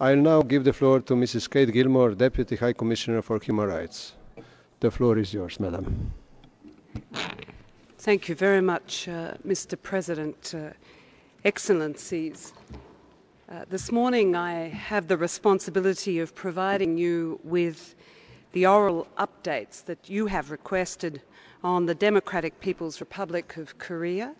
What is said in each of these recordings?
I'll now give the floor to Mrs. Kate Gilmore, Deputy High Commissioner for Human Rights. The floor is yours, madam. Thank you very much, uh, Mr. President. Uh, Excellencies, uh, this morning I have the responsibility of providing you with the oral updates that you have requested on the Democratic People's Republic of Korea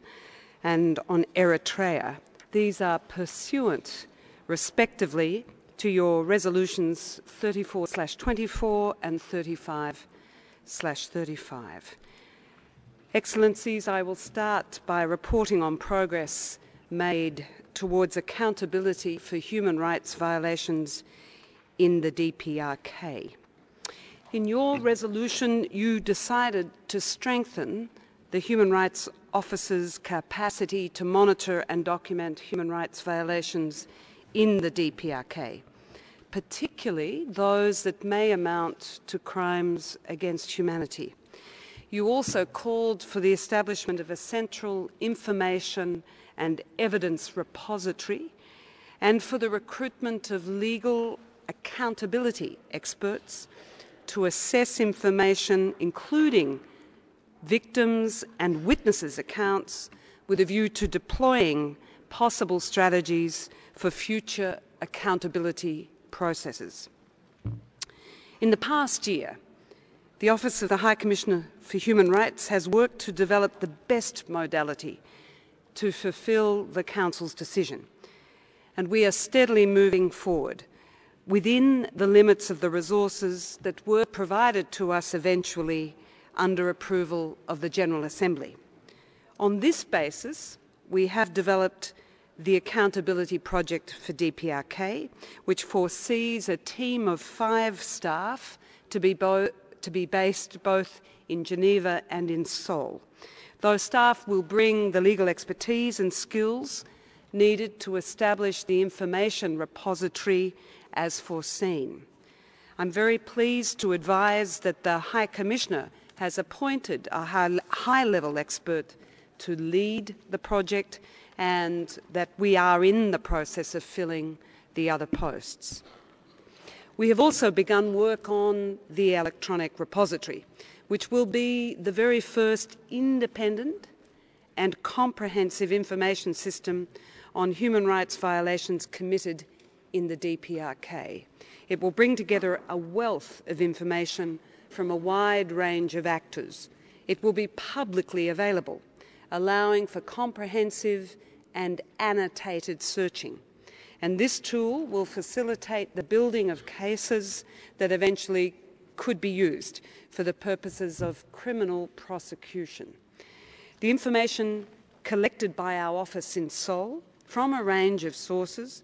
and on Eritrea. These are pursuant respectively to your resolutions 34 24 and 35 35. Excellencies, I will start by reporting on progress made towards accountability for human rights violations in the DPRK. In your resolution, you decided to strengthen the Human Rights Office's capacity to monitor and document human rights violations in the DPRK, particularly those that may amount to crimes against humanity. You also called for the establishment of a central information and evidence repository and for the recruitment of legal accountability experts to assess information, including victims and witnesses' accounts, with a view to deploying possible strategies for future accountability processes. In the past year, the Office of the High Commissioner for Human Rights has worked to develop the best modality to fulfil the Council's decision, and we are steadily moving forward within the limits of the resources that were provided to us eventually under approval of the General Assembly. On this basis, we have developed the Accountability Project for DPRK, which foresees a team of five staff to be, to be based both in Geneva and in Seoul. Those staff will bring the legal expertise and skills needed to establish the information repository as foreseen. I'm very pleased to advise that the High Commissioner has appointed a high level expert to lead the project and that we are in the process of filling the other posts. We have also begun work on the electronic repository, which will be the very first independent and comprehensive information system on human rights violations committed in the DPRK. It will bring together a wealth of information from a wide range of actors. It will be publicly available, allowing for comprehensive and annotated searching. And this tool will facilitate the building of cases that eventually could be used for the purposes of criminal prosecution. The information collected by our office in Seoul from a range of sources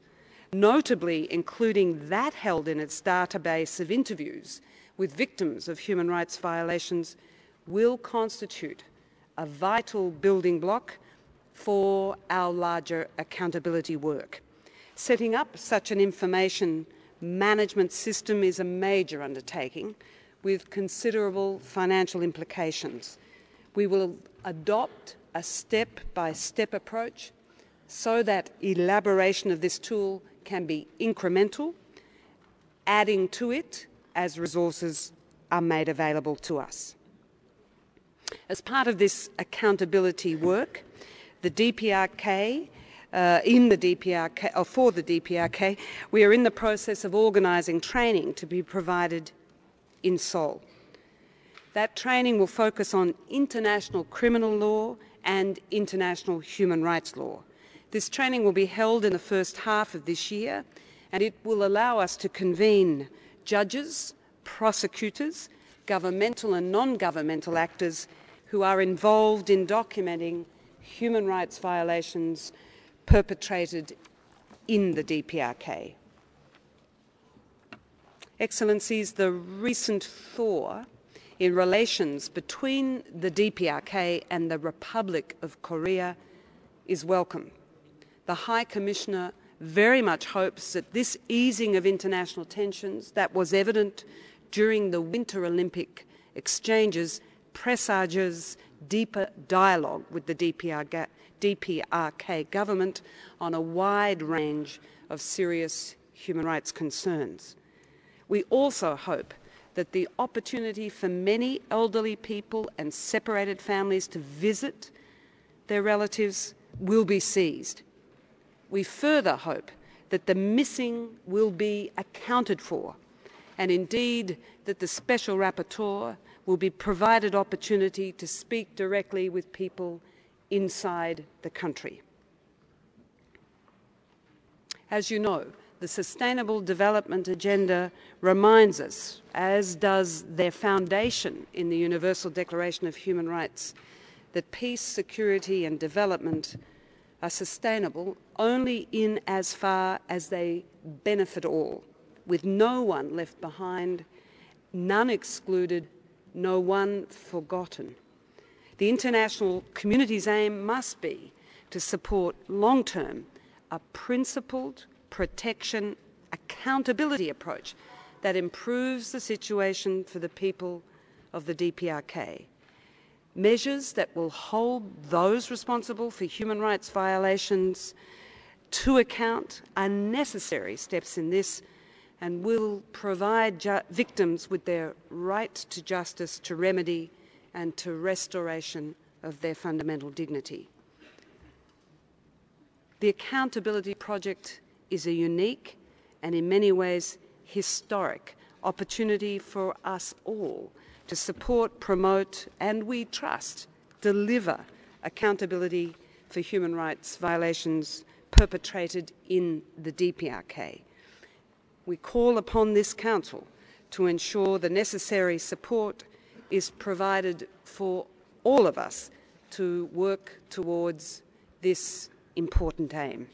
notably including that held in its database of interviews with victims of human rights violations, will constitute a vital building block for our larger accountability work. Setting up such an information management system is a major undertaking with considerable financial implications. We will adopt a step by step approach so that elaboration of this tool can be incremental, adding to it as resources are made available to us. As part of this accountability work, the DPRK, uh, in the DPRK, or for the DPRK, we are in the process of organising training to be provided in Seoul. That training will focus on international criminal law and international human rights law. This training will be held in the first half of this year and it will allow us to convene judges, prosecutors, governmental and non-governmental actors who are involved in documenting human rights violations perpetrated in the DPRK. Excellencies, the recent thaw in relations between the DPRK and the Republic of Korea is welcome the High Commissioner very much hopes that this easing of international tensions that was evident during the Winter Olympic exchanges presages deeper dialogue with the DPRK government on a wide range of serious human rights concerns. We also hope that the opportunity for many elderly people and separated families to visit their relatives will be seized. We further hope that the missing will be accounted for and indeed that the Special Rapporteur will be provided opportunity to speak directly with people inside the country. As you know, the Sustainable Development Agenda reminds us, as does their foundation in the Universal Declaration of Human Rights, that peace, security and development are sustainable only in as far as they benefit all, with no one left behind, none excluded, no one forgotten. The international community's aim must be to support long-term a principled protection accountability approach that improves the situation for the people of the DPRK. Measures that will hold those responsible for human rights violations to account are necessary steps in this and will provide victims with their right to justice, to remedy and to restoration of their fundamental dignity. The Accountability Project is a unique and in many ways historic opportunity for us all to support, promote and we trust deliver accountability for human rights violations perpetrated in the DPRK. We call upon this Council to ensure the necessary support is provided for all of us to work towards this important aim.